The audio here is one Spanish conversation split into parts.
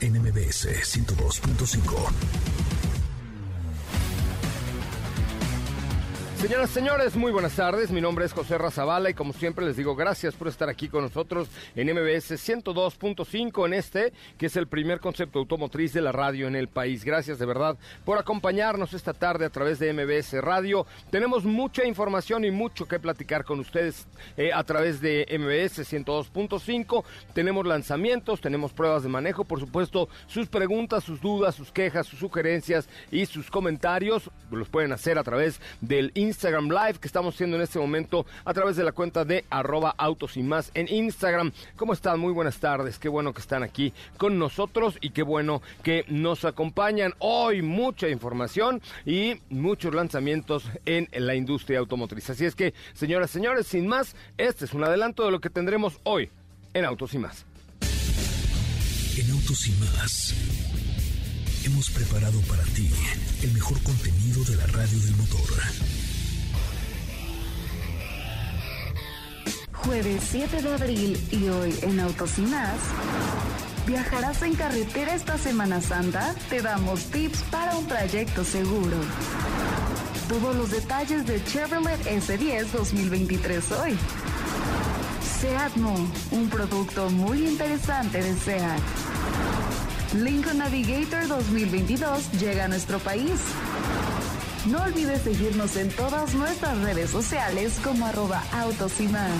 NMBS 102.5. Señoras y señores, muy buenas tardes. Mi nombre es José Razabala y como siempre les digo gracias por estar aquí con nosotros en MBS 102.5 en este, que es el primer concepto automotriz de la radio en el país. Gracias de verdad por acompañarnos esta tarde a través de MBS Radio. Tenemos mucha información y mucho que platicar con ustedes eh, a través de MBS 102.5. Tenemos lanzamientos, tenemos pruebas de manejo, por supuesto, sus preguntas, sus dudas, sus quejas, sus sugerencias y sus comentarios los pueden hacer a través del Instagram Instagram Live que estamos haciendo en este momento a través de la cuenta de arroba autos y más en Instagram. ¿Cómo están? Muy buenas tardes. Qué bueno que están aquí con nosotros y qué bueno que nos acompañan. Hoy mucha información y muchos lanzamientos en la industria automotriz. Así es que, señoras y señores, sin más, este es un adelanto de lo que tendremos hoy en Autos y más. En Autos y más hemos preparado para ti el mejor contenido de la radio del motor. Jueves 7 de abril y hoy en Autos. ¿Viajarás en carretera esta Semana Santa? Te damos tips para un trayecto seguro. Todos los detalles de Chevrolet S10 2023 hoy. Seat un producto muy interesante de Seat. Lincoln Navigator 2022 llega a nuestro país. No olvides seguirnos en todas nuestras redes sociales como arroba autos y más.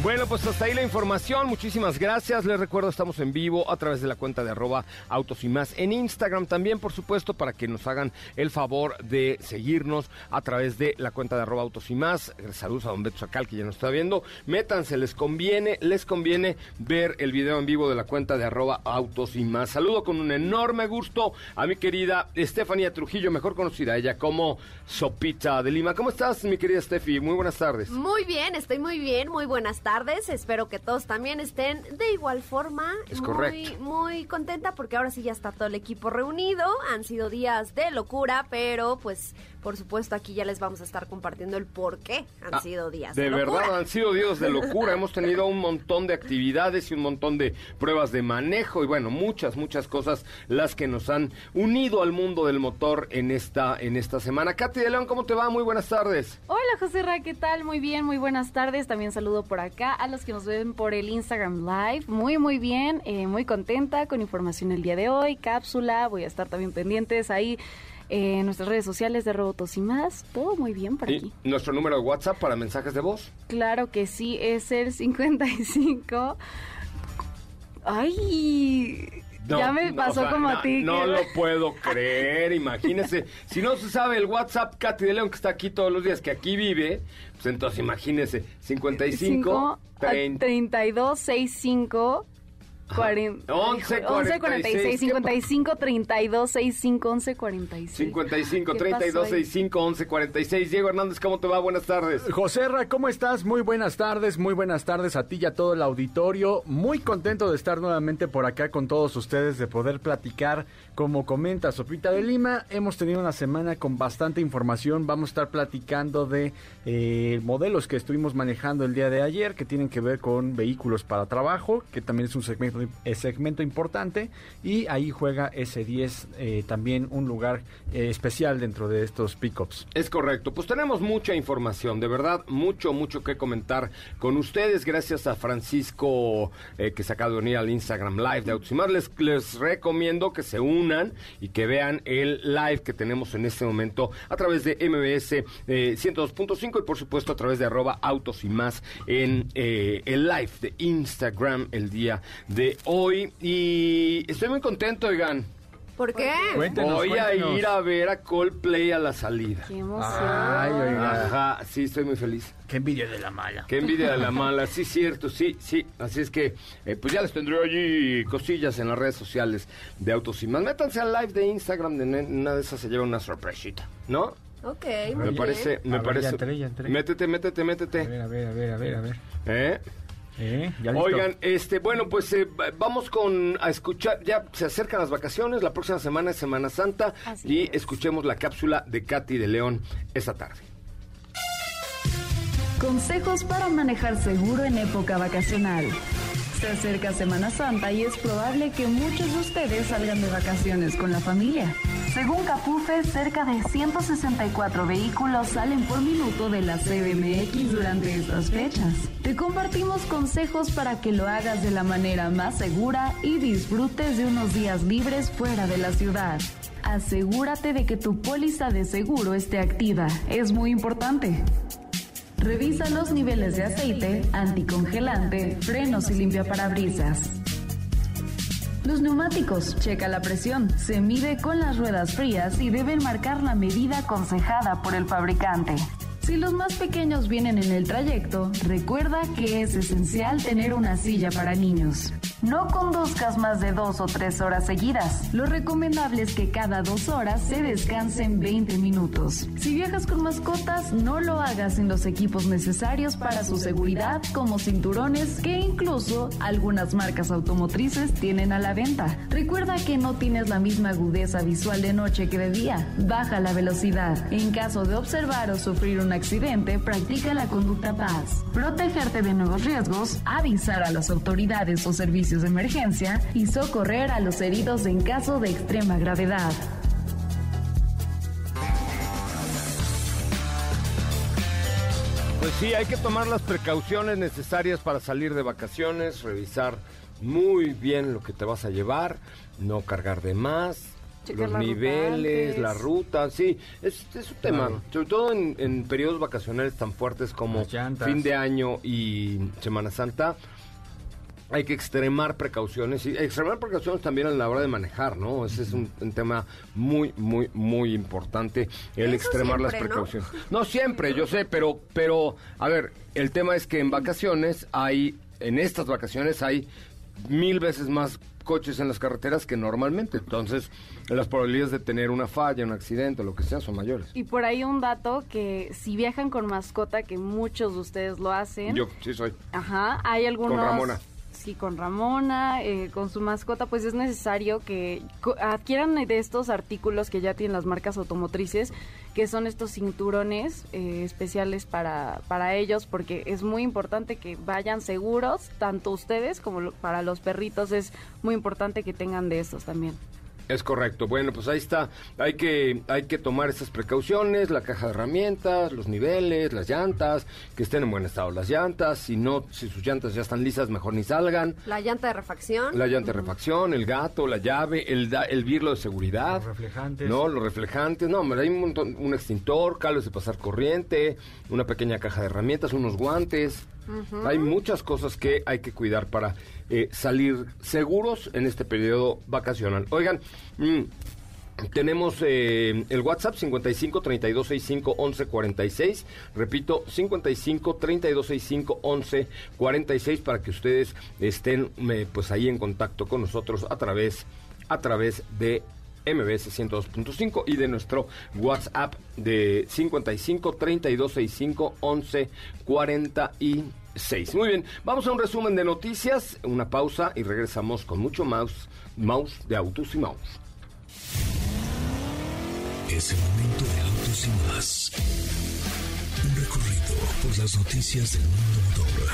Bueno, pues hasta ahí la información. Muchísimas gracias. Les recuerdo, estamos en vivo a través de la cuenta de arroba autos y más en Instagram también, por supuesto, para que nos hagan el favor de seguirnos a través de la cuenta de arroba autos y más. Saludos a don Beto Sacal, que ya nos está viendo. Métanse, les conviene, les conviene ver el video en vivo de la cuenta de arroba autos y más. Saludo con un enorme gusto a mi querida Estefanía Trujillo, mejor conocida ella como Sopita de Lima. ¿Cómo estás, mi querida Steffi? Muy buenas tardes. Muy bien, estoy muy bien. Muy buenas tardes tardes. Espero que todos también estén de igual forma. Es muy, correcto. Muy contenta porque ahora sí ya está todo el equipo reunido. Han sido días de locura, pero pues por supuesto, aquí ya les vamos a estar compartiendo el por qué han Ah, sido días De de, locura. verdad, han sido días de locura. Hemos tenido un montón de actividades y un montón de pruebas de manejo y bueno, muchas, muchas cosas las que nos han unido al mundo del motor en esta, en esta semana. Katy de León, ¿cómo te va? Muy buenas tardes. Hola José Ra, ¿qué tal? Muy bien, muy buenas tardes. También saludo por acá a los que nos ven por el Instagram Live. Muy, muy bien, eh, muy contenta con información el día de hoy, cápsula. Voy a estar también pendientes ahí eh, nuestras redes sociales de Robotos y más. Todo muy bien por aquí. Y nuestro número de WhatsApp para mensajes de voz. Claro que sí, es el 55. ay, No, ya me no, pasó o sea, como no, a ti. No que- lo puedo creer, imagínese. Si no se sabe el WhatsApp, Katy de León, que está aquí todos los días, que aquí vive, pues entonces imagínese, 55, 30, 32 65 40, 11, 11 46 ¿Qué pa- 55 32 65 11 46 55 ¿Qué 32 pasó ahí? 65 11 46. Diego Hernández, ¿cómo te va? Buenas tardes. José Ra, ¿cómo estás? Muy buenas tardes, muy buenas tardes a ti y a todo el auditorio. Muy contento de estar nuevamente por acá con todos ustedes, de poder platicar. Como comenta Sopita de Lima, hemos tenido una semana con bastante información. Vamos a estar platicando de eh, modelos que estuvimos manejando el día de ayer, que tienen que ver con vehículos para trabajo, que también es un segmento segmento, eh, segmento importante y ahí juega S10 eh, también un lugar eh, especial dentro de estos pickups. Es correcto, pues tenemos mucha información, de verdad, mucho, mucho que comentar con ustedes. Gracias a Francisco que se acaba de unir al Instagram Live de Más. Les, les recomiendo que se unan y que vean el live que tenemos en este momento a través de MBS eh, 102.5 y por supuesto a través de arroba Autos y Más en el live de Instagram el día de hoy. Y estoy muy contento, oigan. ¿Por qué? Cuéntenos, Voy cuéntenos. a ir a ver a Coldplay a la salida. Qué emoción. Ay, oiga. Ajá, sí, estoy muy feliz. Qué envidia de la mala. Qué envidia de la mala, sí, cierto, sí, sí. Así es que, eh, pues ya les tendré allí cosillas en las redes sociales de Autos y más. Métanse al live de Instagram, de ne- una de esas se lleva una sorpresita, ¿no? Ok, muy Me bien. parece, me A ver, parece. ya entré, ya entré. Métete, métete, A métete. ver, a ver, a ver, a ver, a ver. ¿Eh? ¿Eh? ¿Ya listo? Oigan, este, bueno, pues eh, va- vamos con a escuchar, ya se acercan las vacaciones, la próxima semana es Semana Santa Así y es. escuchemos la cápsula de Katy de León esta tarde. Consejos para manejar seguro en época vacacional. Se acerca Semana Santa y es probable que muchos de ustedes salgan de vacaciones con la familia. Según Capufe, cerca de 164 vehículos salen por minuto de la CBMX durante estas fechas. Te compartimos consejos para que lo hagas de la manera más segura y disfrutes de unos días libres fuera de la ciudad. Asegúrate de que tu póliza de seguro esté activa. Es muy importante. Revisa los niveles de aceite, anticongelante, frenos y limpiaparabrisas. Los neumáticos, checa la presión, se mide con las ruedas frías y deben marcar la medida aconsejada por el fabricante. Si los más pequeños vienen en el trayecto, recuerda que es esencial tener una silla para niños. No conduzcas más de dos o tres horas seguidas. Lo recomendable es que cada dos horas se descansen 20 minutos. Si viajas con mascotas, no lo hagas sin los equipos necesarios para su seguridad, como cinturones que incluso algunas marcas automotrices tienen a la venta. Recuerda que no tienes la misma agudeza visual de noche que de día. Baja la velocidad. En caso de observar o sufrir un accidente, practica la conducta paz. Protegerte de nuevos riesgos, avisar a las autoridades o servicios de emergencia y socorrer a los heridos en caso de extrema gravedad. Pues sí, hay que tomar las precauciones necesarias para salir de vacaciones, revisar muy bien lo que te vas a llevar, no cargar de más, Checar los la ruta niveles, antes. la ruta, sí, es, es un tema, Claro. sobre todo en, en periodos vacacionales tan fuertes como fin de año y Semana Santa. Hay que extremar precauciones y extremar precauciones también a la hora de manejar, ¿no? Ese es un, un tema muy, muy, muy importante, el Eso extremar las precauciones. No siempre, yo sé, pero, pero, a ver, el tema es que en vacaciones hay, en estas vacaciones hay mil veces más coches en las carreteras que normalmente. Entonces, las probabilidades de tener una falla, un accidente, lo que sea, son mayores. Y por ahí un dato que si viajan con mascota, que muchos de ustedes lo hacen. Yo sí soy. Ajá, hay algunos... Ramona. Con Ramona, eh, con su mascota, pues es necesario que adquieran de estos artículos que ya tienen las marcas automotrices, que son estos cinturones eh, especiales para, para ellos, porque es muy importante que vayan seguros, tanto ustedes como para los perritos, es muy importante que tengan de estos también. Es correcto. Bueno, pues ahí está. Hay que, hay que tomar esas precauciones, la caja de herramientas, los niveles, las llantas, que estén en buen estado las llantas. Si no, si sus llantas ya están lisas, mejor ni salgan. La llanta de refacción. La llanta de refacción, el gato, la llave, el, da- el birlo de seguridad. Los reflejantes. No, los reflejantes. No, hombre, hay un montón, un extintor, cables de pasar corriente, una pequeña caja de herramientas, unos guantes. Hay muchas cosas que hay que cuidar para eh, salir seguros en este periodo vacacional. Oigan, mm, tenemos eh, el WhatsApp 55 32 65 11 46. Repito, 55 32 65 11 46 para que ustedes estén eh, pues ahí en contacto con nosotros a través a través de MBS 102.5 y de nuestro WhatsApp de 55 32 65 11 46. Muy bien, vamos a un resumen de noticias, una pausa y regresamos con mucho mouse, mouse de autos y mouse. Es el momento de autos y más. Un recorrido por las noticias del mundo motor.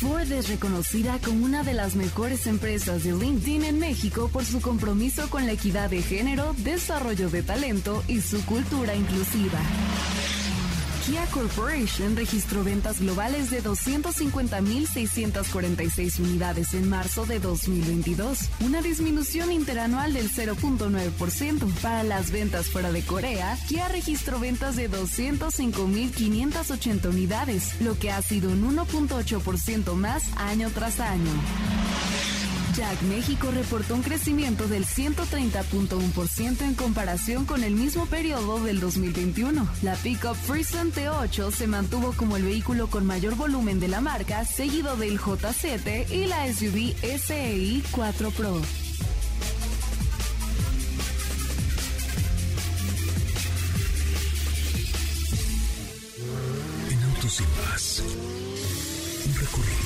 Ford es reconocida como una de las mejores empresas de LinkedIn en México por su compromiso con la equidad de género, desarrollo de talento y su cultura inclusiva. Kia Corporation registró ventas globales de 250.646 unidades en marzo de 2022, una disminución interanual del 0.9%. Para las ventas fuera de Corea, Kia registró ventas de 205.580 unidades, lo que ha sido un 1.8% más año tras año. Jack México reportó un crecimiento del 130.1% en comparación con el mismo periodo del 2021. La pickup Freeson T8 se mantuvo como el vehículo con mayor volumen de la marca, seguido del J7 y la SUV SEI 4 Pro. En Autos y Más. Un recorrido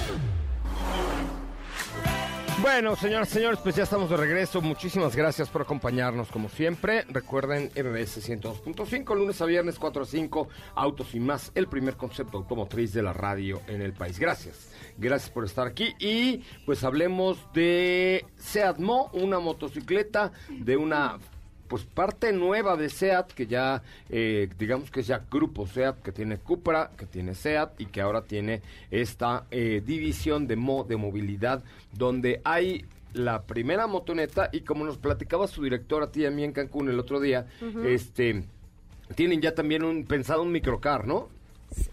Bueno, señoras y señores, pues ya estamos de regreso. Muchísimas gracias por acompañarnos como siempre. Recuerden MBS 102.5, lunes a viernes 4 a 5, Autos y más, el primer concepto automotriz de la radio en el país. Gracias. Gracias por estar aquí y pues hablemos de Seat Mo, una motocicleta de una pues parte nueva de SEAT, que ya, eh, digamos que es ya grupo SEAT, que tiene Cupra, que tiene SEAT y que ahora tiene esta eh, división de, mo de movilidad, donde hay la primera motoneta y como nos platicaba su director a ti y a mí en Cancún el otro día, este, tienen ya también un pensado un microcar, ¿no?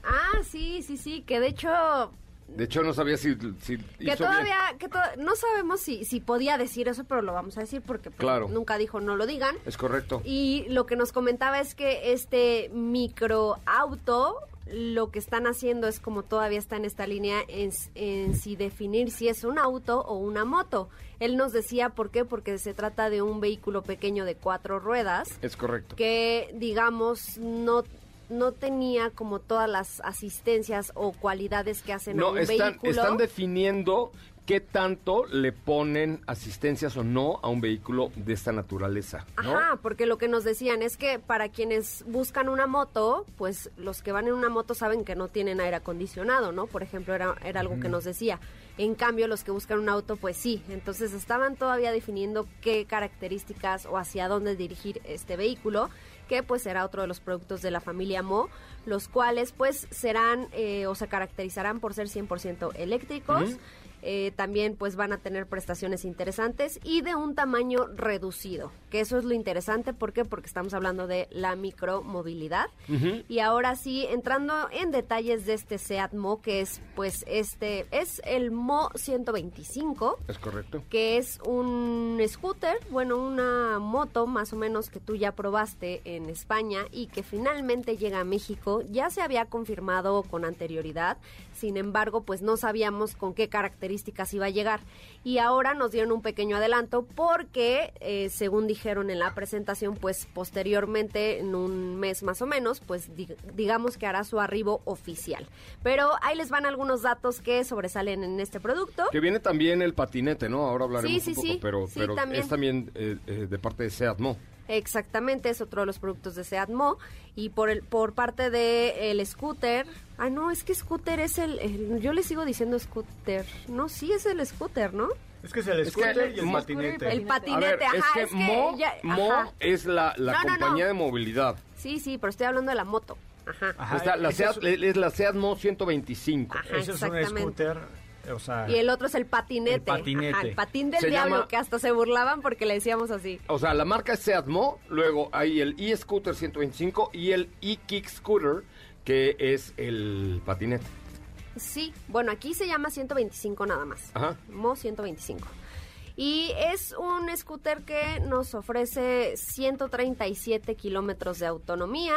Ah, sí, sí, sí, que de hecho De hecho, no sabía si, si que hizo bien. todavía que to- no sabemos si, si podía decir eso, pero lo vamos a decir porque pues, Claro. nunca dijo no lo digan. Es correcto. Y lo que nos comentaba es que este microauto lo que están haciendo es como todavía está en esta línea en, en si definir si es un auto o una moto. Él nos decía por qué, porque se trata de un vehículo pequeño de cuatro ruedas Es correcto. que digamos no no tenía como todas las asistencias o cualidades que hacen a No, un están, vehículo. están definiendo qué tanto le ponen asistencias o no a un vehículo de esta naturaleza, ¿no? Ajá, porque lo que nos decían es que para quienes buscan una moto, pues los que van en una moto saben que no tienen aire acondicionado, ¿no? Por ejemplo, era, era algo que nos decía. En cambio, los que buscan un auto, pues sí. Entonces estaban todavía definiendo qué características o hacia dónde dirigir este vehículo, que pues será otro de los productos de la familia Mo, los cuales pues serán eh, o se caracterizarán por ser 100% eléctricos. Eh, también pues van a tener prestaciones interesantes y de un tamaño reducido, que eso es lo interesante, ¿por qué? Porque estamos hablando de la micromovilidad. Y ahora sí, entrando en detalles de este Seat Mo, que es pues este, es el Mo 125 Es correcto. que es un scooter, bueno, una moto más o menos que tú ya probaste en España y que finalmente llega a México. Ya se había confirmado con anterioridad, sin embargo, pues no sabíamos con qué características iba a llegar. Y ahora nos dieron un pequeño adelanto porque, eh, según dijeron en la presentación, pues posteriormente, en un mes más o menos, pues di- digamos que hará su arribo oficial. Pero ahí les van algunos datos que sobresalen en este producto. Que viene también el patinete, ¿no? Ahora hablaremos Sí, sí, un poco, sí. pero, pero también. es también eh, eh, de parte de Seat Mo. Exactamente, es otro de los productos de Seat Mo. Y por el, por parte de el scooter, ah no, es que scooter es el, el- yo le sigo diciendo scooter, no, sí es el scooter, ¿no? Es que es el Es que- scooter y el patinete. El A patinete, es ajá, que, es que Mo, ya- Mo ajá. es la, la No, no, no. compañía de movilidad. Sí, sí, pero estoy hablando de la moto. Ajá. Ajá, Está la Seat, es- es la Seat Mo 125. Ajá, Ese es un scooter, o sea... Y el otro es el patinete. El patinete. Ajá, el patín del Se diablo, llama- que hasta se burlaban porque le decíamos así. O sea, la marca es Seat Mo, luego hay el e-scooter 125 y el e-kick scooter, que es el patinete. Sí, bueno, aquí se llama 125 nada más. Ajá. Mo 125. Y es un scooter que nos ofrece 137 kilómetros de autonomía.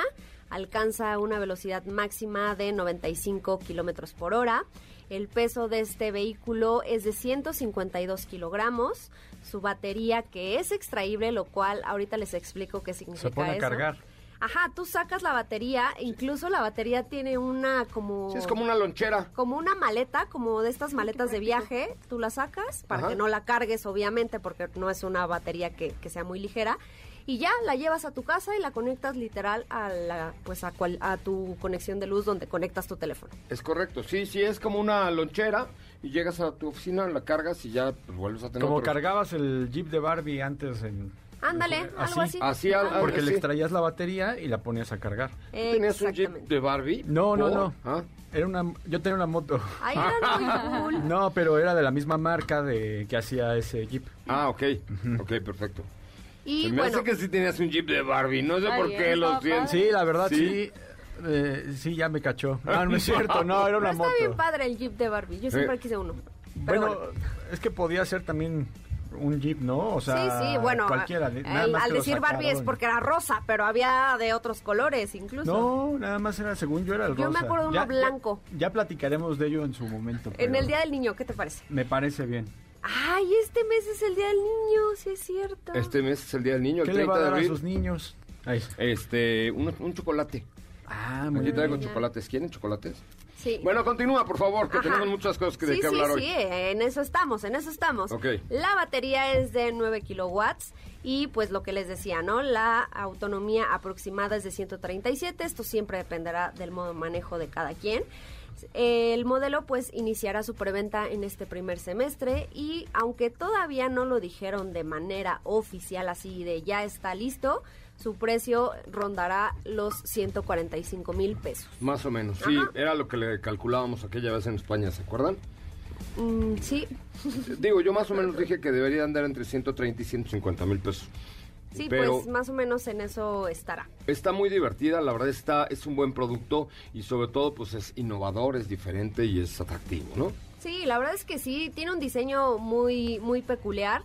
alcanza una velocidad máxima de 95 kilómetros por hora. El peso de este vehículo es de 152 kilogramos. Su batería, que es extraíble, lo cual ahorita les explico qué significa Se pone a eso. cargar. Ajá, tú sacas la batería, incluso la batería tiene una como... Sí, es como una lonchera. como una maleta, como de estas maletas de viaje, tú la sacas para Ajá. que no la cargues, obviamente, porque no es una batería que, que sea muy ligera. Y ya la llevas a tu casa y la conectas literal a la, pues a, cual- a tu conexión de luz donde conectas tu teléfono. Es correcto, sí, sí, es como una lonchera y llegas a tu oficina, la cargas y ya pues, vuelves a tener Como otro. cargabas el Jeep de Barbie antes en... Ándale, algo así. Así, al- al- Porque le extraías la batería y la ponías a cargar. Eh, ¿Tenías un Jeep de Barbie? No, no, no. ¿Ah? Era una, yo tenía una moto. Ay, era muy cool. No, pero era de la misma marca de que hacía ese Jeep. Ah, ok, ok, perfecto. Y Se me bueno, hace que sí tenías un Jeep de Barbie, no sé por bien, qué lo estaba siento. padre. Sí, la verdad, ¿Sí? sí. eh, sí, ya me cachó. Ah, no es cierto, no, era una pero está moto. bien padre el Jeep de Barbie. Yo siempre Eh. quise uno. Pero Bueno, bueno. es que podía ser también un Jeep, ¿no? O sea, sí, sí, bueno, cualquiera. al, nada más al decir Barbie es porque era rosa, pero había de otros colores incluso. No, nada más era, según yo, era el Yo me rosa. acuerdo de uno Ya- blanco. Ya, ya platicaremos de ello en su momento. En el Día del Niño, ¿qué te parece? Me parece bien. Ay, este mes es el Día del Niño, sí es cierto. Este mes es el Día del Niño, el ¿Qué le 30 va a de dar a abril. sus niños? Ahí. Este, un, un chocolate. Ah, muy Aquí bien. traigo chocolates. ¿Quieren chocolates? Sí. Bueno, continúa, por favor, que Ajá. tenemos muchas cosas que de sí, sí, hablar sí, hoy. en eso estamos, en eso estamos. Ok. La batería es de 9 kilowatts y pues lo que les decía, ¿no? La autonomía aproximada es de 137, esto siempre dependerá del modo de manejo de cada quien. El modelo pues iniciará su preventa en este primer semestre y aunque todavía no lo dijeron de manera oficial así de ya está listo, su precio rondará los 145 mil pesos. Más o menos, sí, Ajá. era lo que le calculábamos aquella vez en España, ¿se acuerdan? Mm, sí, Digo, yo más o menos dije que debería andar entre 130 y 150 mil pesos. Sí, Pero pues más o menos en eso estará. está muy divertida, la verdad está, es un buen producto y sobre todo pues es innovador, es diferente y es atractivo, ¿no? Sí, la verdad es que sí, tiene un diseño muy, muy peculiar.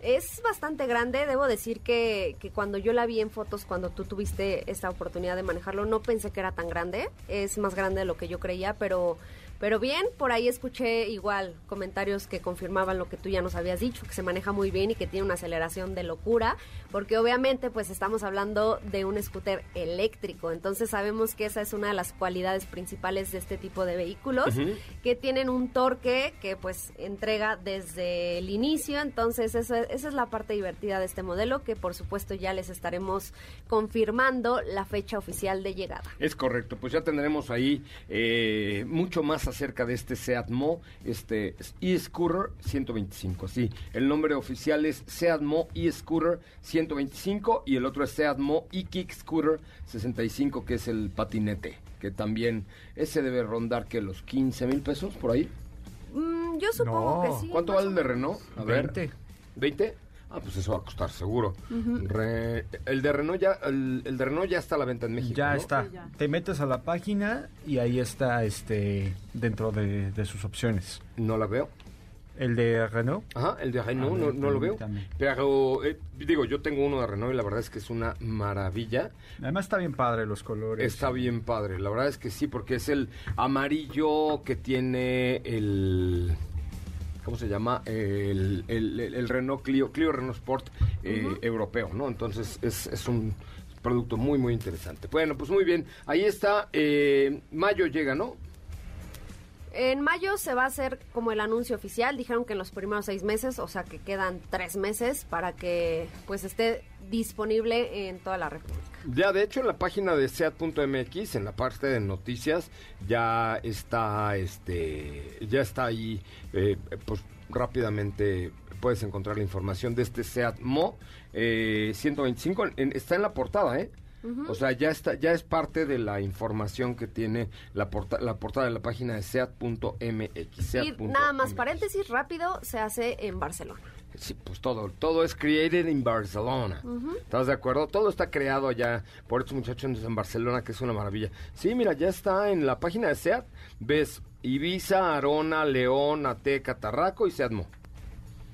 Es bastante grande, debo decir que, que cuando yo la vi en fotos, cuando tú tuviste esta oportunidad de manejarlo, no pensé que era tan grande. Es más grande de lo que yo creía, pero, pero bien, por ahí escuché igual comentarios que confirmaban lo que tú ya nos habías dicho, que se maneja muy bien y que tiene una aceleración de locura, porque obviamente pues estamos hablando de un scooter eléctrico, entonces sabemos que esa es una de las cualidades principales de este tipo de vehículos que tienen un torque que pues entrega desde el inicio, entonces esa, esa es la parte divertida de este modelo que por supuesto ya les estaremos confirmando la fecha oficial de llegada. Es correcto, pues ya tendremos ahí eh, mucho más acerca de este Seat Mo, este e-Scooter 125, sí, el nombre oficial es Seat Mo e-Scooter 125 y el otro es Seat Mo e-Kick Scooter 65, que es el patinete, que también ese debe rondar que los 15 mil pesos por ahí. Mm, yo supongo No. que sí. ¿Cuánto vale el de. Renault? A ver. 20. ¿20? Ah, pues eso va a costar seguro. Re- el de Renault ya, el, el de Renault ya está a la venta en México. Ya ¿no? está. Sí, ya. Te metes a la página y ahí está este dentro de, de sus opciones. No la veo. El de Renault. Ajá, el de Renault no, lo veo. Pero, eh, digo, yo tengo uno de Renault y la verdad es que es una maravilla. Además está bien padre los colores. Está bien padre, la verdad es que sí, porque es el amarillo que tiene el... ¿Cómo se llama? El, el- Renault Clio, Clio Renault Sport eh, europeo, ¿no? Entonces es, es un producto muy, muy interesante. Bueno, pues muy bien, ahí está. eh, mayo llega, ¿no? En mayo se va a hacer como el anuncio oficial. Dijeron que en los primeros seis meses, o sea que quedan tres meses para que pues esté disponible en toda la República. Ya, de hecho, en la página de SEAT.mx, en la parte de noticias, ya está, este, ya está ahí, eh, pues rápidamente puedes encontrar la información de este SEAT Mo eh, 125, en- está en la portada, ¿eh? O sea, ya está, ya es parte de la información que tiene la, porta- la portada de la página de SEAT.mx. Y SEAT.mx. nada más, paréntesis rápido, se hace en Barcelona. Sí, pues todo, todo es created in Barcelona. ¿Estás de acuerdo? Todo está creado allá por estos muchachos en Barcelona, que es una maravilla. Sí, mira, ya está en la página de SEAT. Ves Ibiza, Arona, León, Ateca, Tarraco y Seatmo.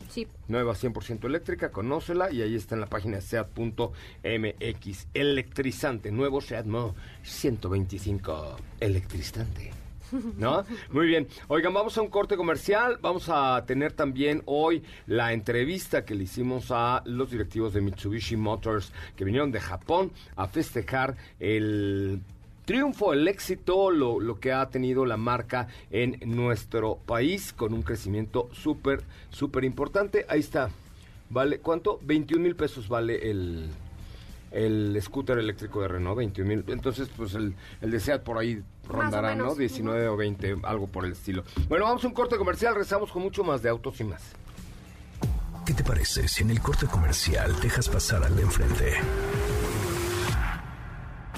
Sí. Nueva 100% eléctrica, conócela y ahí está en la página seat.mx. Electrizante, nuevo Seat Mo 125 electrizante. ¿No? Muy bien. Oigan, vamos a un corte comercial. Vamos a tener también hoy la entrevista que le hicimos a los directivos de Mitsubishi Motors que vinieron de Japón a festejar el triunfo, el éxito, lo, lo que ha tenido la marca en nuestro país con un crecimiento súper, súper importante. Ahí está. ¿Vale? ¿Cuánto? 21 mil pesos vale el, el scooter eléctrico de Renault, 21 mil. Entonces, pues el, el de Seat por ahí rondará, ¿no? ujú. 19 o 20, algo por el estilo. Bueno, vamos a un corte comercial, rezamos con mucho más de autos y más. ¿Qué te parece si en el corte comercial dejas pasar al de enfrente?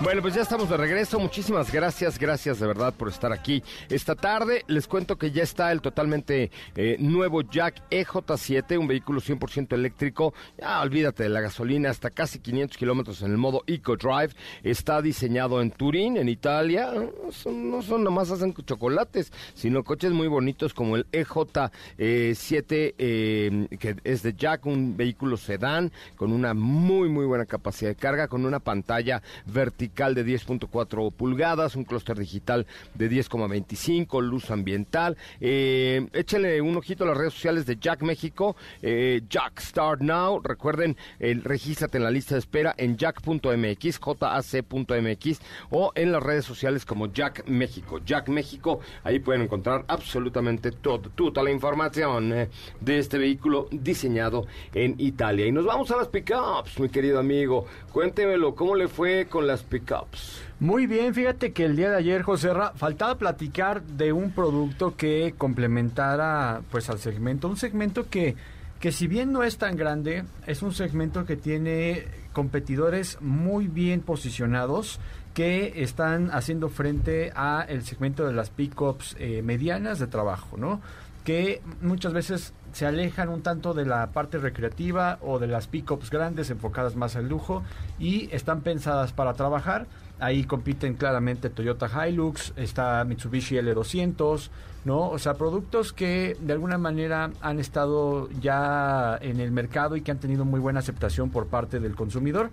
Bueno, pues ya estamos de regreso. Muchísimas gracias, gracias de verdad por estar aquí esta tarde. Les cuento que ya está el totalmente eh, nuevo Jack EJ7, un vehículo 100% eléctrico. Ya olvídate de la gasolina, hasta casi 500 kilómetros en el modo Eco Drive. Está diseñado en Turín, en Italia. No son, no son nomás hacen chocolates, sino coches muy bonitos como el EJ7, eh, que es de Jack, un vehículo sedán con una muy, muy buena capacidad de carga, con una pantalla vertical de 10.4 pulgadas, un clúster digital de 10,25, luz ambiental. Eh, échenle un ojito a las redes sociales de Jack México, eh, Jack Start Now. Recuerden, eh, regístrate en la lista de espera en jack.mx, jac.mx o en las redes sociales como Jack México. Jack México, ahí pueden encontrar absolutamente todo, toda la información eh, de este vehículo diseñado en Italia. Y nos vamos a las pickups, mi querido amigo. Cuéntemelo, ¿cómo le fue con las pickups? Muy bien, fíjate que el día de ayer, José Ra, faltaba platicar de un producto que complementara pues al segmento, un segmento que que si bien no es tan grande, es un segmento que tiene competidores muy bien posicionados que están haciendo frente a el segmento de las pickups eh, medianas de trabajo, ¿no? Que muchas veces se alejan un tanto de la parte recreativa o de las pickups grandes enfocadas más al lujo y están pensadas para trabajar. Ahí compiten claramente Toyota Hilux, está Mitsubishi L200, ¿no? O sea, productos que de alguna manera han estado ya en el mercado y que han tenido muy buena aceptación por parte del consumidor.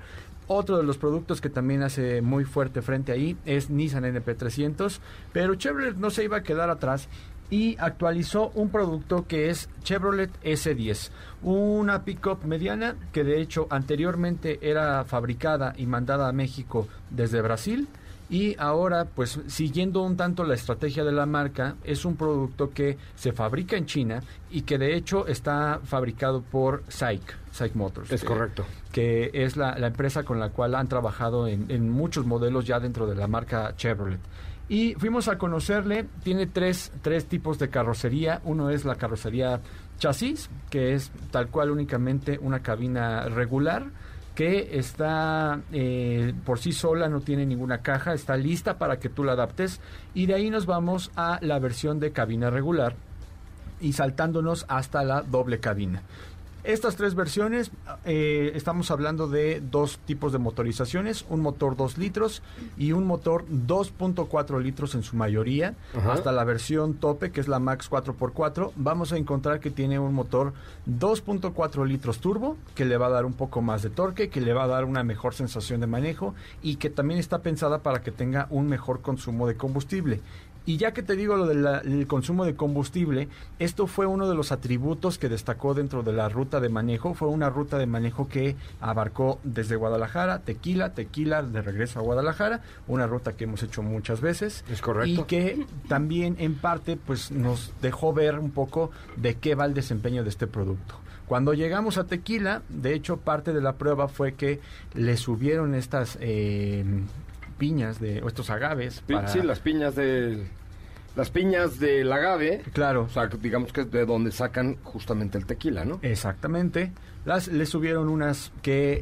Otro de los productos que también hace muy fuerte frente ahí es Nissan NP300, pero Chevrolet no se iba a quedar atrás y actualizó un producto que es Chevrolet S10, una pickup mediana que de hecho anteriormente era fabricada y mandada a México desde Brasil y ahora pues siguiendo un tanto la estrategia de la marca es un producto que se fabrica en China y que de hecho está fabricado por SAIC, SAIC Motors. Es que- correcto. que es la, la empresa con la cual han trabajado en, en muchos modelos ya dentro de la marca Chevrolet. Y fuimos a conocerle, tiene tres, tres tipos de carrocería. Uno es la carrocería chasis, que es tal cual únicamente una cabina regular, que está eh, por sí sola, no tiene ninguna caja, está lista para que tú la adaptes. Y de ahí nos vamos a la versión de cabina regular y saltándonos hasta la doble cabina. Estas tres versiones, eh, estamos hablando de dos tipos de motorizaciones, un motor 2 litros y un motor 2.4 litros en su mayoría, Ajá. hasta la versión tope, que es la Max 4x4, vamos a encontrar que tiene un motor 2.4 litros turbo, que le va a dar un poco más de torque, que le va a dar una mejor sensación de manejo y que también está pensada para que tenga un mejor consumo de combustible. Y ya que te digo lo del consumo de combustible, esto fue uno de los atributos que destacó dentro de la ruta de manejo. Fue una ruta de manejo que abarcó desde Guadalajara, Tequila, Tequila, de regreso a Guadalajara, una ruta que hemos hecho muchas veces. Es correcto. Y que también en parte pues nos dejó ver un poco de qué va el desempeño de este producto. Cuando llegamos a Tequila, de hecho parte de la prueba fue que le subieron estas eh, piñas de o estos agaves. Para- Sí, las piñas de las piñas del agave. Claro. O sea, digamos que es de donde sacan justamente el tequila, ¿no? Exactamente. Las le subieron unas que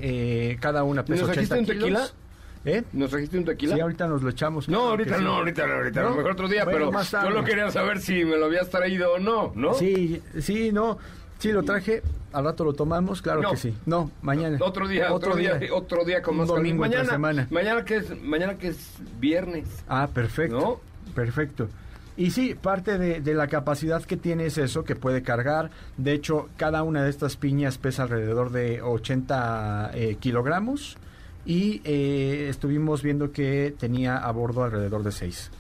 eh, cada una ¿Y pesa nos 80 trajiste un kilos. tequila? ¿Eh? ¿Nos trajiste un tequila? Sí, ahorita nos lo echamos. No, ahorita sí. no, ahorita no, ahorita no, mejor otro día, Bueno, pero tarde. solo quería saber si me lo habías traído o no, ¿no? Sí, sí, no. Sí, lo traje. Al rato lo tomamos, claro No. que sí. No, mañana. Otro día, otro, día, otro día con más domingo mañana, semana. mañana que es, mañana que es viernes. Ah, perfecto. ¿No? Perfecto. Y sí, parte de, de la capacidad que tiene es eso, que puede cargar. De hecho, cada una de estas piñas pesa alrededor de 80 eh, kilogramos. Y eh, estuvimos viendo que tenía a bordo alrededor de 6.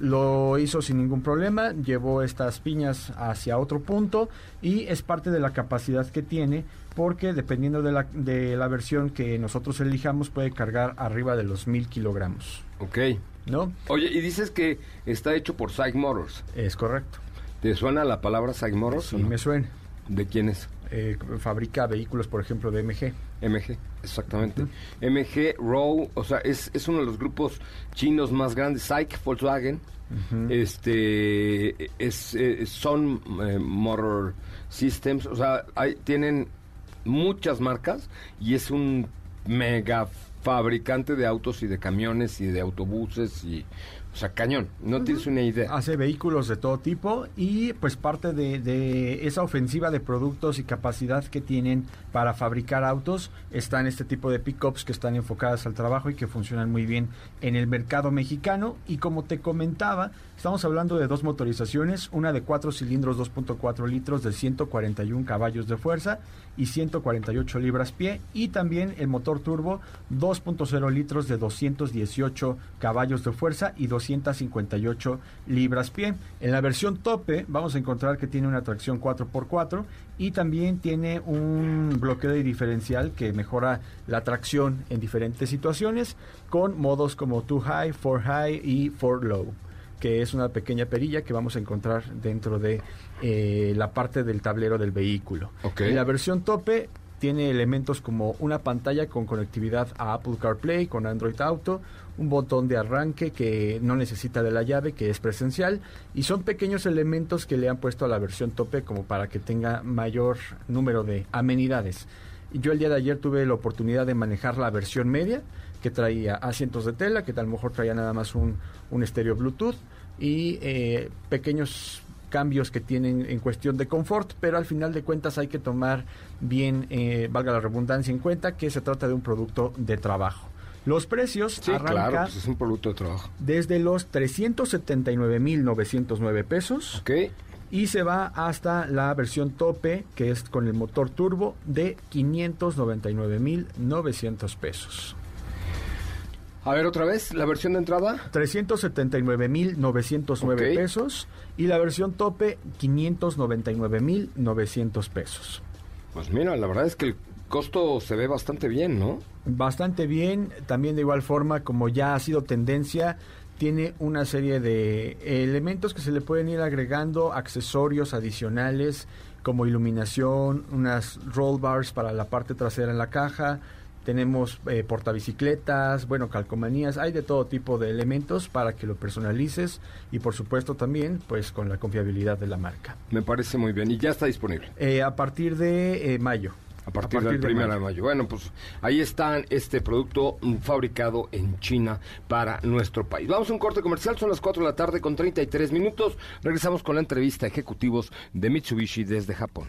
Lo hizo sin ningún problema, llevó estas piñas hacia otro punto y es parte de la capacidad que tiene porque dependiendo de la, de la versión que nosotros elijamos puede cargar arriba de los 1000 kilogramos, Ok. ¿no? Oye, y dices que está hecho por Psych Motors. Es correcto. ¿Te suena la palabra Psych Motors? Sí, no? me suena. ¿De quién es? Eh, fabrica vehículos, por ejemplo, de MG. MG, exactamente. MG Row, o sea, es, es uno de los grupos chinos más grandes. Psych, Volkswagen, este, es, eh, son eh, Motor Systems, o sea, hay, tienen muchas marcas y es un mega fabricante de autos y de camiones y de autobuses y, o sea, cañón. No tienes una idea. Hace vehículos de todo tipo y pues parte de, de esa ofensiva de productos y capacidad que tienen para fabricar autos está en este tipo de pickups que están enfocadas al trabajo y que funcionan muy bien en el mercado mexicano y como te comentaba estamos hablando de dos motorizaciones una de cuatro cilindros 2.4 litros de 141 caballos de fuerza y 148 libras pie y también el motor turbo 2.0 litros de 218 caballos de fuerza y 258 libras pie. En la versión tope vamos a encontrar que tiene una tracción 4x4 y también tiene un bloqueo de diferencial que mejora la tracción en diferentes situaciones con modos como 2 high, 4 high y 4 low que es una pequeña perilla que vamos a encontrar dentro de eh, la parte del tablero del vehículo. En la versión tope tiene elementos como una pantalla con conectividad a Apple CarPlay, con Android Auto, un botón de arranque que no necesita de la llave, que es presencial, y son pequeños elementos que le han puesto a la versión tope como para que tenga mayor número de amenidades. Yo el día de ayer tuve la oportunidad de manejar la versión media, que traía asientos de tela, que a lo mejor traía nada más un, un estéreo Bluetooth y eh, pequeños cambios que tienen en cuestión de confort, pero al final de cuentas hay que tomar bien, eh, valga la redundancia, en cuenta que se trata de un producto de trabajo. Los precios Sí, arrancan claro, pues es un producto de trabajo. desde los 379.909 pesos y se va hasta la versión tope, que es con el motor turbo, de 599.900 pesos. A ver, otra vez, la versión de entrada. 379.909 Ok. pesos y la versión tope 599.900 pesos. Pues mira, la verdad es que el costo se ve bastante bien, ¿no? Bastante bien, también de igual forma como ya ha sido tendencia, tiene una serie de elementos que se le pueden ir agregando, accesorios adicionales como iluminación, unas roll bars para la parte trasera en la caja, tenemos eh, portabicicletas, bueno, calcomanías, hay de todo tipo de elementos para que lo personalices y por supuesto también pues con la confiabilidad de la marca. Me parece muy bien y ya está disponible. Eh, a partir de eh, mayo. A partir, del primero de mayo. Bueno, pues ahí está este producto fabricado en China para nuestro país. Vamos a un corte comercial, son las 4 de la tarde con 33 minutos. Regresamos con la entrevista a ejecutivos de Mitsubishi desde Japón.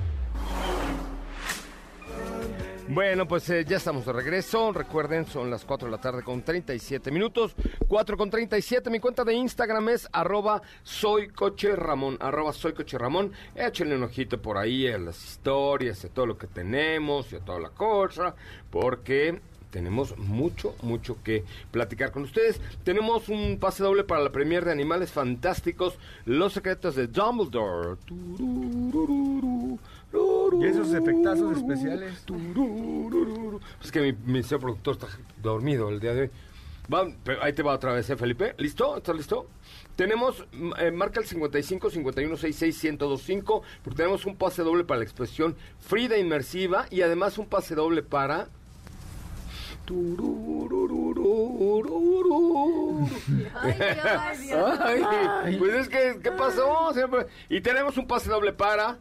Bueno, pues eh, ya estamos de regreso. Recuerden, son las 4 de la tarde con 37 minutos. 4 con 37. Mi cuenta de Instagram es arroba soy coche Ramón. Arroba soy coche Ramón. Échenle un ojito por ahí a las historias, a todo lo que tenemos y a toda la cosa. Porque tenemos mucho, mucho que platicar con ustedes. Tenemos un pase doble para la premier de Animales Fantásticos, Los Secretos de Dumbledore. Y esos efectazos especiales. Es que mi, mi señor productor está dormido el día de hoy. Va, ahí te va otra vez, ¿eh, Felipe? ¿Listo? ¿Estás listo? Tenemos, eh, marca el 55 51 66 1025, porque tenemos un pase doble para la expresión Frida Inmersiva y además un pase doble para... Ay, Dios. Ay, pues es que, ¿qué pasó? Siempre- Y tenemos un pase doble para...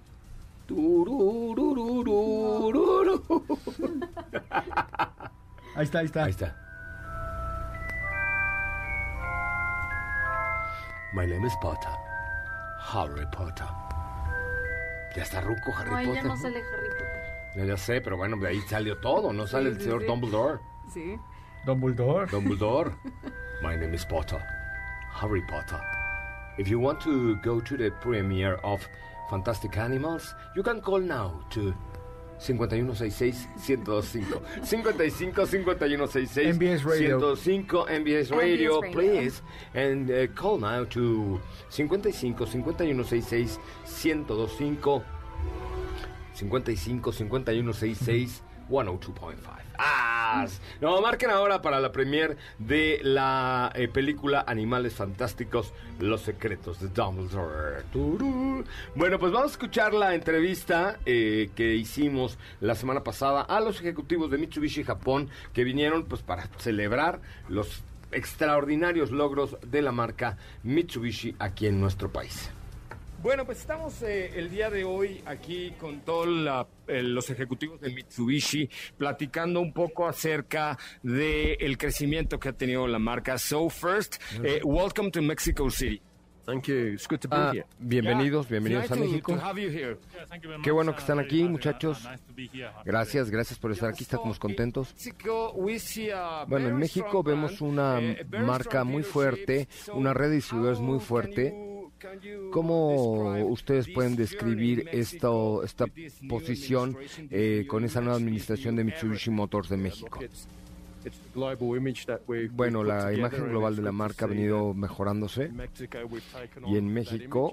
Ahí está, ahí está. Ahí está. My name is Potter. Harry Potter. Ya está ruco Harry Ay, ya Potter. no sale Harry Potter. Ya, ya sé, pero bueno, de ahí salió todo. No sale Sí, el sí, señor sí. Dumbledore. Sí. Dumbledore. Dumbledore. My name is Potter. Harry Potter. If you want to go to the premiere of Fantastic Animals, you can call now to 5166-1025. 55-5166. MBS Radio. 105 MBS Radio, Radio. please. And uh, call now to 55-5166-1025. 55 51 66 102.5. No, marquen ahora para la premier de la eh, película Animales Fantásticos, Los Secretos de Dumbledore. Bueno, pues vamos a escuchar la entrevista eh, que hicimos la semana pasada a los ejecutivos de Mitsubishi Japón que vinieron pues para celebrar los extraordinarios logros de la marca Mitsubishi aquí en nuestro país. Bueno, pues estamos eh, el día de hoy aquí con todos los ejecutivos de Mitsubishi platicando un poco acerca del crecimiento que ha tenido la marca So First. Eh, welcome to Mexico City. Thank you. It's good to be Ah, here. bienvenidos, bienvenidos a México. Qué bueno que están aquí, muchachos. Gracias, gracias por estar aquí, estamos contentos. Bueno, en México vemos una eh, marca muy fuerte, So, una red de distribuidores muy fuerte. ¿Cómo ustedes pueden describir esto, esta posición eh, con esa nueva administración de Mitsubishi? Motors de México? Bueno, la imagen global de la marca ha venido mejorándose. Y en México,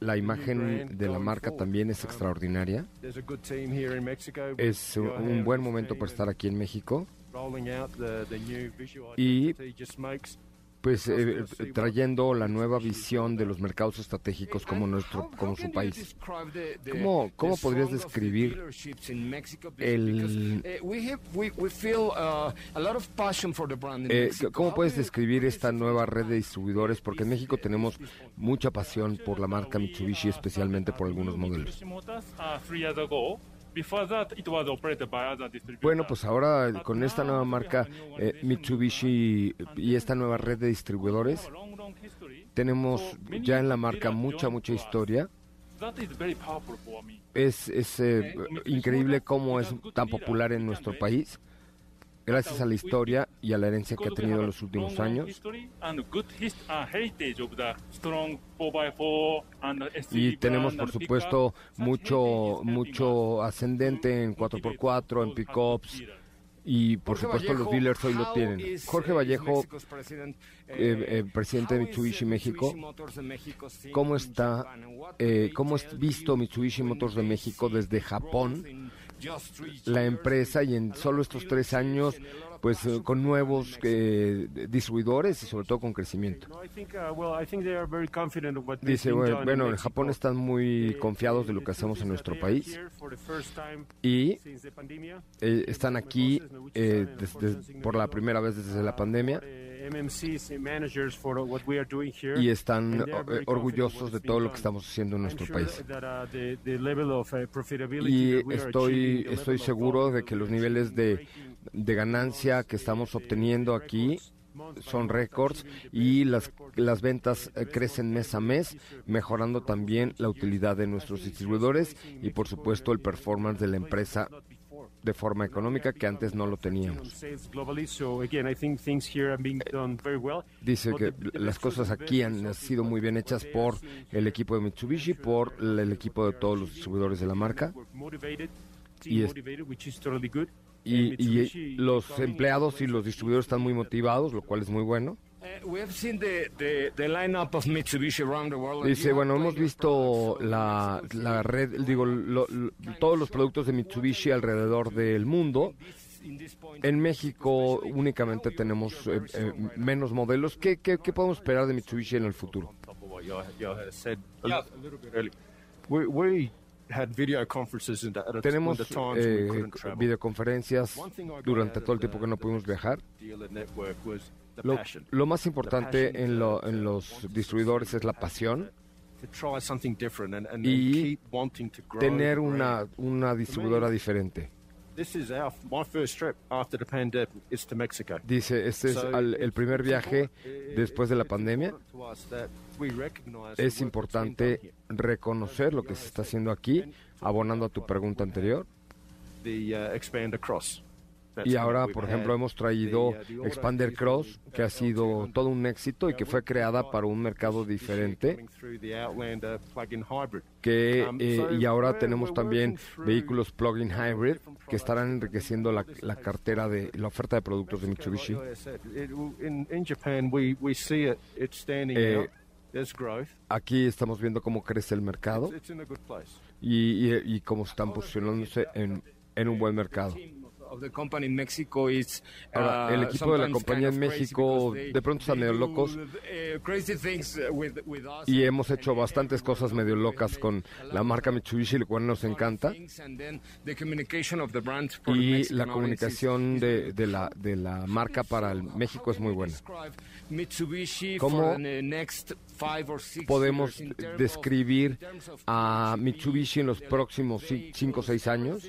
La imagen de la marca también es extraordinaria. there's a good team here in Mexico. Es un buen momento para estar aquí en México. Y, Pues eh, eh, trayendo la nueva visión de los mercados estratégicos como nuestro como su país. ¿Cómo- cómo podrías describir el- Eh, ¿Cómo puedes describir esta nueva red de distribuidores? Porque en México tenemos mucha pasión por la marca Mitsubishi, especialmente por algunos modelos. Bueno, pues ahora con esta nueva marca eh, Mitsubishi y esta nueva red de distribuidores, tenemos ya en la marca mucha, mucha historia. Es, es eh, increíble cómo es tan popular en nuestro país, gracias a la historia y a la herencia que ha tenido en los últimos años. Y tenemos, por supuesto, mucho, mucho ascendente en 4x4, en pickups. Y por supuesto los dealers hoy lo tienen. Jorge Vallejo, eh, eh, presidente de Mitsubishi México, ¿cómo está, eh, cómo es visto Mitsubishi Motors de México desde Japón, la empresa y en solo estos tres años, pues eh, con nuevos eh, distribuidores y sobre todo con crecimiento? Dice, bueno, bueno, en Japón están muy confiados de lo que hacemos en nuestro país y eh, están aquí eh, desde- por la primera vez desde la pandemia y están eh, orgullosos de todo lo que estamos haciendo en nuestro país. Y estoy, estoy seguro de que los niveles de, de ganancia que estamos obteniendo aquí son récords y las, las ventas crecen mes a mes, mejorando también la utilidad de nuestros distribuidores y por supuesto el performance de la empresa de forma económica que antes no lo teníamos. Dice que las cosas aquí han sido muy bien hechas por el equipo de Mitsubishi, por el equipo de todos los distribuidores de la marca y, es- y, y los empleados y los distribuidores están muy motivados, lo cual es muy bueno. Dice, bueno, hemos visto la, la red, digo, lo- lo- todos los productos de Mitsubishi alrededor del mundo En México únicamente tenemos eh, eh, menos modelos. ¿Qué, qué, qué podemos esperar de Mitsubishi en el futuro? Tenemos eh, videoconferencias durante todo el tiempo que no pudimos viajar. Lo, lo más importante en, lo- en los distribuidores es la pasión y tener una, una distribuidora diferente. Dice, este es al- el primer viaje después de la pandemia. Es importante reconocer lo que se está haciendo aquí, abonando a tu pregunta anterior. Y ahora, por ejemplo, hemos traído uh, Expander Cross, que ha sido todo un éxito y que fue creada para un mercado diferente. Que Um, eh, y ahora tenemos también vehículos plug-in hybrid que estarán products. enriqueciendo la, la cartera de la oferta de productos de Mitsubishi. Eh. Aquí estamos viendo cómo crece el mercado y, y- y cómo están posicionándose en, en un buen mercado. Ahora, uh, el equipo de la compañía en México de pronto they medio locos uh, uh, y hemos hecho bastantes cosas medio locas con la marca Mitsubishi, lo cual nos encanta. Y la comunicación de, de la, de la marca para el México es muy buena. ¿Cómo Podemos describir a Mitsubishi en los próximos electric 5 o 6 años.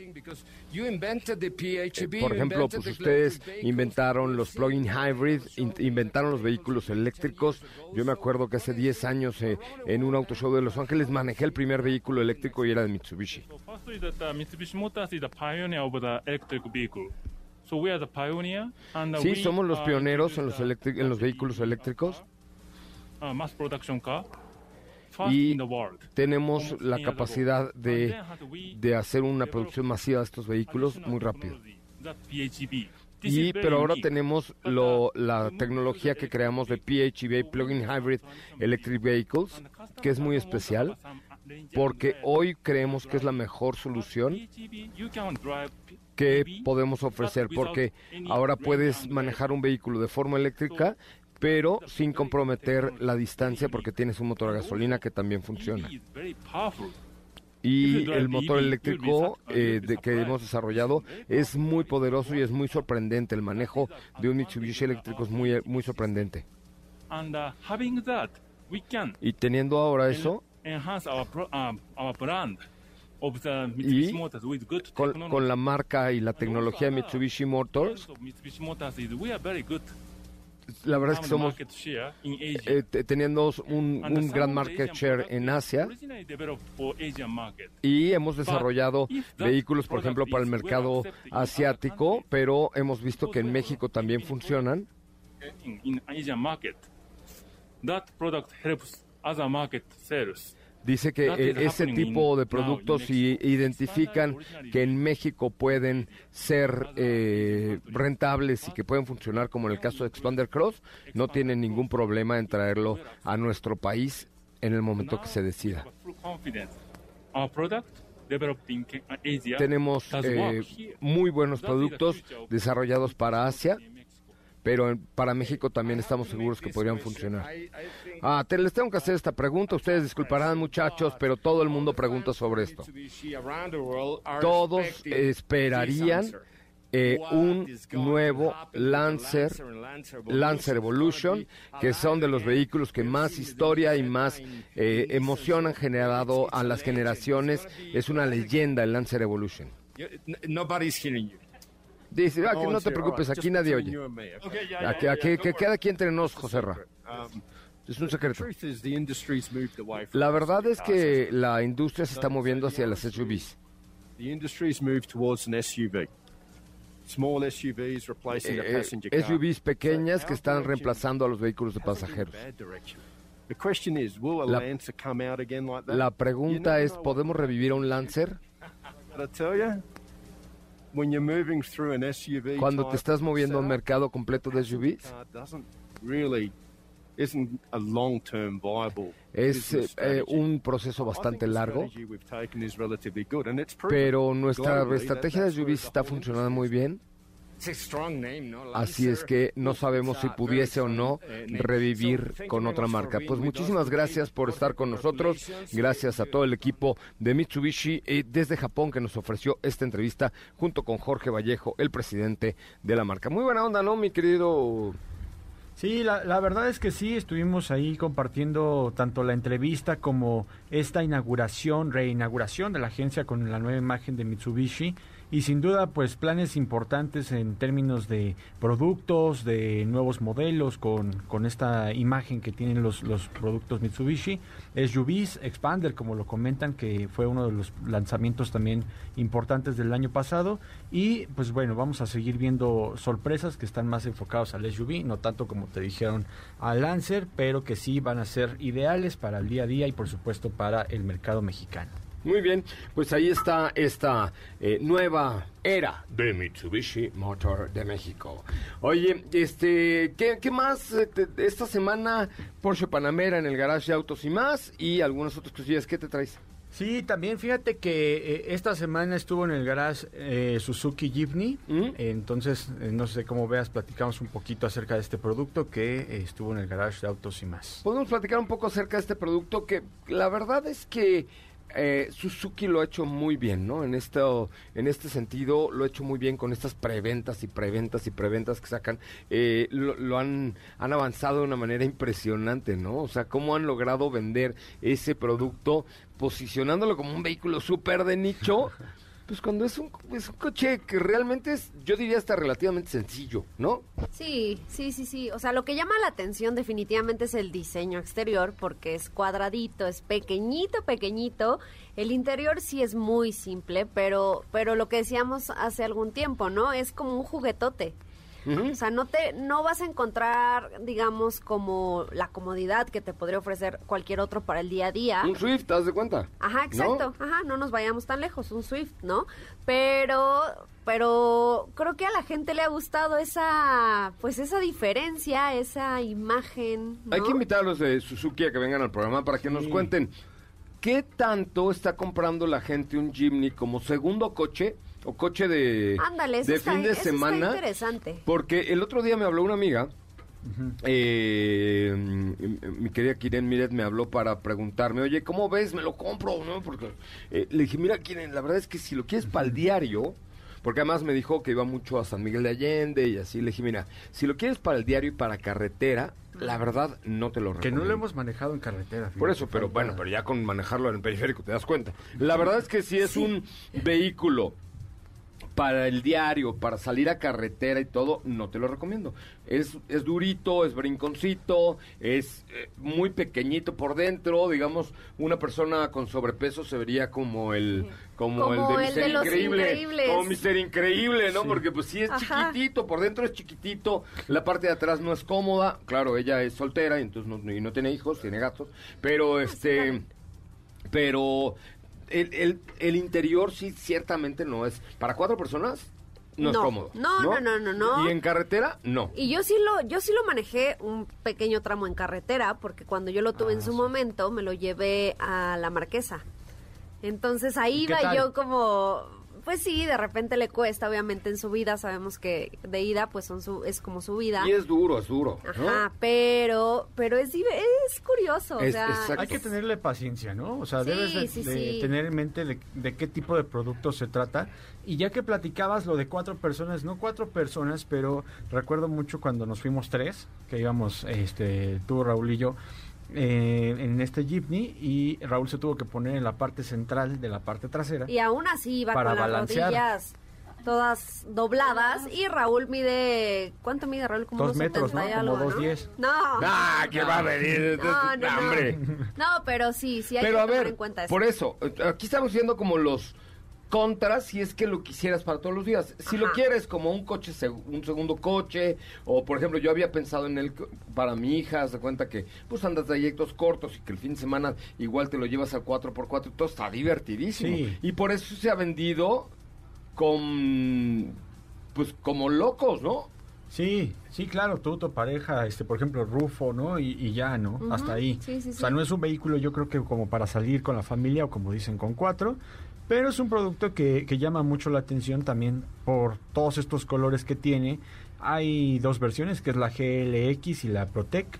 PHEV, Por ejemplo, pues ustedes inventaron los plug-in hybrid, in- inventaron los vehículos eléctricos. Yo me acuerdo que hace 10 años eh, en un auto show de Los Ángeles manejé el primer vehículo eléctrico y era de Mitsubishi. Sí, somos los pioneros en los, uh, en los vehículos eléctricos. Uh, mass production car. Y. Tenemos la 10 years ago. capacidad de, de hacer una producción masiva de estos vehículos muy rápido. Y pero ahora tenemos lo- la tecnología que creamos de PHEV, Plug-in Hybrid Electric Vehicles, que es muy especial porque hoy creemos que es la mejor solución que podemos ofrecer porque ahora puedes manejar un vehículo de forma eléctrica pero sin comprometer la distancia porque tienes un motor a gasolina que también funciona. Y el motor eléctrico eh, de que hemos desarrollado es muy poderoso y es muy sorprendente. El manejo de un Mitsubishi eléctrico es muy, muy sorprendente. Uh, having that, we can Y teniendo ahora eso, enhance our pro, our brand of the Mitsubishi Y Motors with good con, con la marca y la tecnología de Mitsubishi Motors, la verdad es que somos eh, teniendo un, gran market share products en Asia. y hemos desarrollado vehículos, por ejemplo, para el mercado asiático, pero hemos visto que en México también funcionan. that product helps other market sales. Dice que is ese tipo de productos identifican que en México pueden ser eh, rentables y que pueden funcionar como en el caso de Expander Cross, no tienen ningún problema en traerlo a nuestro país en el momento que se decida. Tenemos eh, muy buenos productos desarrollados para Asia. Pero para México también estamos seguros que podrían funcionar. Ah, te, les tengo que hacer esta pregunta. Ustedes disculparán, muchachos, pero todo el mundo pregunta sobre esto. Todos esperarían eh, un nuevo Lancer, Lancer Evolution, que son de los vehículos que más historia y más eh, emoción han generado a las generaciones. Es una leyenda el Lancer Evolution. Nobody's hearing you. Dice, ah, que no te here. preocupes, aquí nadie oye. aquí- que queda aquí entre nos, Joserra. Um, Es un the secreto. truth is, the industry's moved away from La verdad es que la industria se está moviendo hacia las SUVs. The industry's moved towards an SUV. Small SUVs replacing the Eh, passenger car. SUVs pequeñas que están reemplazando a los vehículos de pasajeros. bad direction. The question is, will a La- Lancer come out again like that? La pregunta es. ¿podemos revivir a un Lancer? Cuando te estás moviendo a un mercado completo de SUVs, car doesn't really isn't a long-term viable es eh, strategy. un proceso bastante largo, pero nuestra estrategia de SUVs está funcionando muy bien. Así es que no sabemos si pudiese o no name. revivir con you otra very much for marca. being Pues with muchísimas us. gracias por estar con nosotros, gracias a todo el equipo de Mitsubishi eh, desde Japón que nos ofreció esta entrevista junto con Jorge Vallejo, el presidente de la marca. Muy buena onda, ¿no, mi querido? Sí, la, la verdad es que sí, estuvimos ahí compartiendo tanto la entrevista como esta inauguración, reinauguración de la agencia con la nueva imagen de Mitsubishi y sin duda pues planes importantes en términos de productos, de nuevos modelos con, con esta imagen que tienen los, los productos Mitsubishi. SUVs, Expander como lo comentan que fue uno de los lanzamientos también importantes del año pasado y pues bueno, vamos a seguir viendo sorpresas que están más enfocados al SUV, no tanto como te dijeron al Lancer, pero que sí van a ser ideales para el día a día y por supuesto para el mercado mexicano. Muy bien, pues ahí está esta eh, nueva era de Mitsubishi Motor de México. Oye, este, ¿qué, qué más? Eh, te- Esta semana Porsche Panamera en el garage de Autos y más y algunas otras cosillas. ¿Qué te traes? Sí, también fíjate que eh, esta semana estuvo en el garage eh, Suzuki Jimny, entonces eh, no sé cómo veas, platicamos un poquito acerca de este producto que estuvo en el garage de Autos y más. Podemos platicar un poco acerca de este producto que la verdad es que eh, Suzuki lo ha hecho muy bien, ¿no? En esto, en este sentido lo ha hecho muy bien con estas preventas y preventas y preventas que sacan. Eh, lo lo han, han avanzado de una manera impresionante, ¿no? O sea, cómo han logrado vender ese producto posicionándolo como un vehículo súper de nicho. Pues cuando es un, es un coche que realmente es, yo diría hasta relativamente sencillo, ¿no? Sí, sí, sí, sí. O sea, lo que llama la atención definitivamente es el diseño exterior, porque es cuadradito, es pequeñito, pequeñito. El interior sí es muy simple, pero, pero lo que decíamos hace algún tiempo, ¿no? Es como un juguetote. O sea, no te, no vas a encontrar, digamos, como la comodidad que te podría ofrecer cualquier otro para el día a día. Un Swift, ¿te das de cuenta? Ajá, ¿No? exacto. Ajá, no nos vayamos tan lejos, un Swift, ¿no? Pero, pero creo que a la gente le ha gustado esa, pues esa diferencia, esa imagen. ¿no? Hay que invitar a los de Suzuki a que vengan al programa para que nos cuenten qué tanto está comprando la gente un Jimny como segundo coche o coche de, Ándale, eso de está- fin de eso está semana. interesante. Porque el otro día me habló una amiga. eh, mi querida Kiren Miret me habló para preguntarme, oye, ¿cómo ves? ¿Me lo compro? ¿No? Porque eh, le dije, mira, Kiren, la verdad es que si lo quieres para el diario, porque además me dijo que iba mucho a San Miguel de Allende y así, le dije, mira, si lo quieres para el diario y para carretera, la verdad no te lo Que recomiendo. no lo hemos manejado en carretera. Por fíjate, eso, pero bueno, pero ya con manejarlo en el periférico te das cuenta. La verdad es que si es un vehículo para el diario, para salir a carretera y todo, no te lo recomiendo. Es, es durito, es brinconcito, es eh, muy pequeñito por dentro, digamos, una persona con sobrepeso se vería como el como, Como el de el Mister de los Increíble, Increíbles. como Mister Increíble, ¿no? Sí. Porque pues sí es Ajá. chiquitito, por dentro es chiquitito, la parte de atrás no es cómoda, claro, ella es soltera y entonces no, y no tiene hijos, tiene gatos, pero este pero el, el, el interior sí ciertamente no es para cuatro personas no, es cómodo No, no, no, no, no. y en carretera no Y yo sí lo, yo sí lo manejé un pequeño tramo en carretera, porque cuando yo lo tuve Ah, en su momento, me lo llevé a la marquesa. Entonces ahí ¿Y qué iba tal? yo como, pues sí, de repente le cuesta, obviamente en subida, sabemos que de ida pues son su, es como subida. y es duro es duro ¿no? Ajá, pero, pero es, es curioso, o sea. Hay que tenerle paciencia, ¿no? O sea, Sí, debes de, sí, de sí. tener en mente de, de qué tipo de producto se trata. Y ya que platicabas lo de cuatro personas, no cuatro personas, pero recuerdo mucho cuando nos fuimos tres, que íbamos, este, tú, Raúl y yo, eh, en este jeepney, y Raúl se tuvo que poner en la parte central de la parte trasera. y aún así iba Para con las balancear. rodillas todas dobladas y Raúl mide, ¿cuánto mide Raúl? Como Dos metros, 2.70 y ¿no? algo, Como ¿no? 2.10. No. ah que va a venir No, no, no. hombre No, pero sí, sí hay pero que a tomar ver en cuenta eso. por eso eh, aquí estamos viendo como los contras si es que lo quisieras para todos los días. Si lo quieres como un coche, un segundo coche, o por ejemplo, yo había pensado en él co- para mi hija, se cuenta que pues andas trayectos cortos y que el fin de semana igual te lo llevas al 4x4, todo está divertidísimo. Sí. Y por eso se ha vendido con pues como locos, ¿no? Sí, sí, claro, tú, tu pareja, este, por ejemplo, Rufo, ¿no? Y, y ya, ¿no? Hasta ahí. sí, sí, O sea, no es un vehículo, yo creo que como para salir con la familia o como dicen con cuatro, pero es un producto que, llama mucho la atención también por todos estos colores que tiene. Hay dos versiones, que es la GLX y la Protec.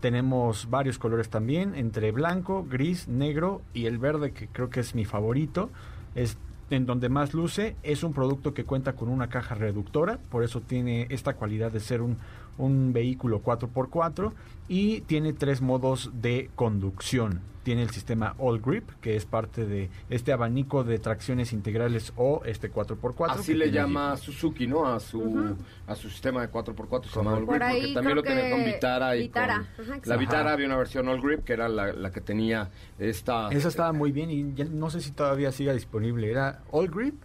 Tenemos varios colores también, entre blanco, gris, negro y el verde, que creo que es mi favorito. Es en donde más luce. Es un producto que cuenta con una caja reductora, por eso tiene esta cualidad de ser un, un vehículo 4x4 y tiene tres modos de conducción. Tiene el sistema All Grip, que es parte de este abanico de tracciones integrales o este 4x4. Así le llama Suzuki, ¿no? A su, a su sistema de 4x4, se llama All Por Grip, porque también lo tiene con Vitara y Vitara, con... ajá, exacto. la Vitara Ajá. había una versión All Grip, que era la, la que tenía esta... Esa estaba muy bien y ya no sé si todavía siga disponible. Era All Grip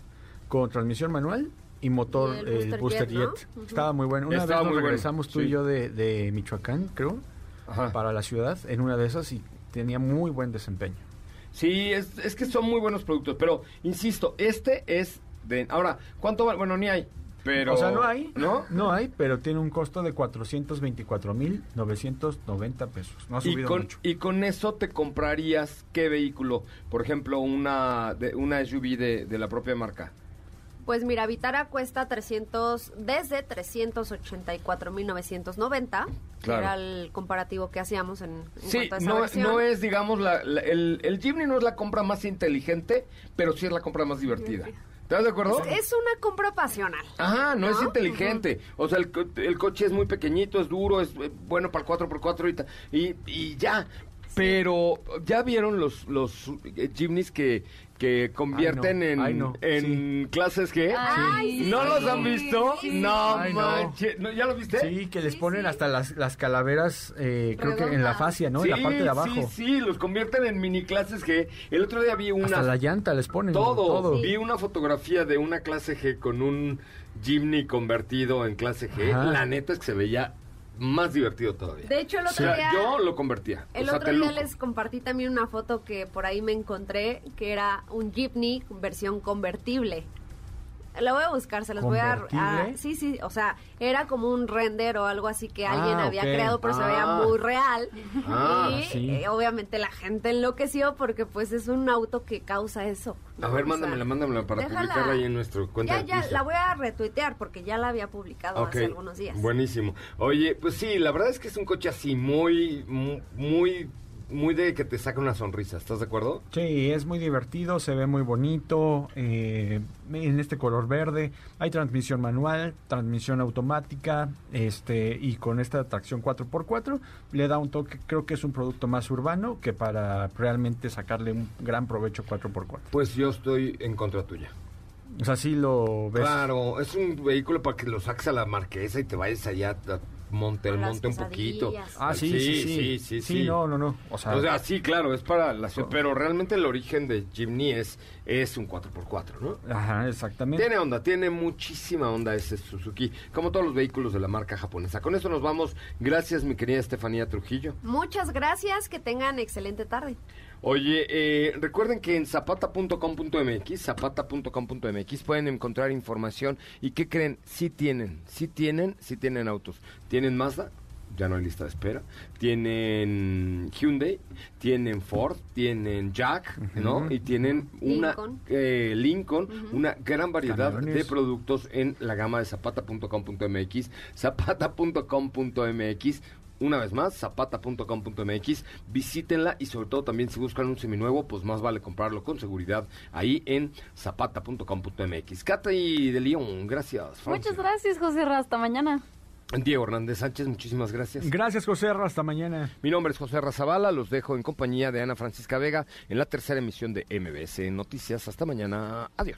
con transmisión manual y motor Y el el Booster Jet, Jet. ¿no? Ujú. Estaba muy bueno. Una Estaba vez nos muy bueno, regresamos tú y yo de, de Michoacán, creo, Ajá. para la ciudad, en una de esas y tenía muy buen desempeño. Sí, es, es que son muy buenos productos, pero insisto, este es de... Ahora, ¿cuánto vale? Bueno, ni hay, pero... o sea, no hay, ¿No? No hay, pero tiene un costo de 424.990 pesos. No ha Y subido con, mucho. y con eso te comprarías qué vehículo, por ejemplo, una de, una SUV de, de la propia marca. Pues mira, Vitara cuesta 300, desde 384.990, que Claro. era el comparativo que hacíamos en, en Sí, cuanto a esa no, versión. no es, digamos, la, la- el, el Jimny no es la compra más inteligente, pero sí es la compra más divertida. ¿Estás de acuerdo? Es, es una compra pasional. Ajá, no, es inteligente. O sea, el, el coche es muy pequeñito, es duro, es eh, bueno para el 4x4 y, y, y ya. Pero ya vieron los, los eh, Jimnys que, que convierten Ay, no, en, ay, no, en clases G. Ay, sí. ¿No los han visto? Sí. No, Ay, no. manches. ¿No, ¿Ya lo viste? Sí, que les Sí, ponen sí. hasta las, las calaveras, eh, creo que en la fascia, ¿no? en la parte de abajo. Sí, sí, los convierten en mini clases G. El otro día vi una... Hasta la llanta les ponen. Todo. Todo. Vi una fotografía de una clase G con un Jimny convertido en clase G. Ajá. La neta es que se veía más divertido todavía. De hecho, el o otro sea, día... yo lo convertía. El o sea, otro día lujo. les compartí también una foto que por ahí me encontré, que era un Jeepney versión convertible. La voy a buscar, se los voy a, a-. Sí, sí, o sea, era como un render o algo así que alguien Ah, había creado, pero se Ah. veía muy real. Ah, y sí. eh, obviamente la gente enloqueció porque pues es un auto que causa eso. A ver, O mándamela, sea, mándamela para déjala. publicarla ahí en nuestro cuenta Ya, ya, la voy a retuitear porque ya la había publicado hace algunos días. Buenísimo. Oye, pues sí, la verdad es que es un coche así muy, mu- muy, muy de que te saca una sonrisa. ¿Estás de acuerdo? Sí, es muy divertido, se ve muy bonito, eh, en este color verde. Hay transmisión manual, transmisión automática, este y con esta tracción 4x4 le da un toque, creo que es un producto más urbano que para realmente sacarle un gran provecho 4x4. Pues yo estoy en contra tuya. O sea, sí lo ves. Claro, es un vehículo para que lo saques a la marquesa y te vayas allá a monte, Las monte un poquito. Ah, sí, sí, sí. sí, sí, sí. no, no, no. O sea, O sea, sí, claro, es para la ciudad, pero realmente el origen de Jimny es, es un 4x4, ¿no? ajá, exactamente. Tiene onda, tiene muchísima onda ese Suzuki, como todos los vehículos de la marca japonesa. Con eso nos vamos. Gracias, mi querida Estefanía Trujillo. Muchas gracias, que tengan excelente tarde. Oye, eh, recuerden que en zapata.com.mx, zapata.com.mx pueden encontrar información y ¿qué creen? Sí tienen, sí tienen, sí tienen autos. Tienen Mazda, ya no hay lista de espera. Tienen Hyundai, tienen Ford, tienen Jack, ¿no? Y tienen una Lincoln. eh, Lincoln, una gran variedad Camiones. de productos en la gama de zapata.com.mx, zapata.com.mx. Una vez más, zapata.com.mx, visítenla y sobre todo también si buscan un seminuevo, pues más vale comprarlo con seguridad ahí en zapata.com.mx. Cata y de León, gracias. Francia. Muchas gracias, José Ra. Hasta mañana. Diego Hernández Sánchez, muchísimas gracias. Gracias, José. Hasta mañana. Mi nombre es José Razabala, los dejo en compañía de Ana Francisca Vega en la tercera emisión de MBS Noticias. Hasta mañana, adiós.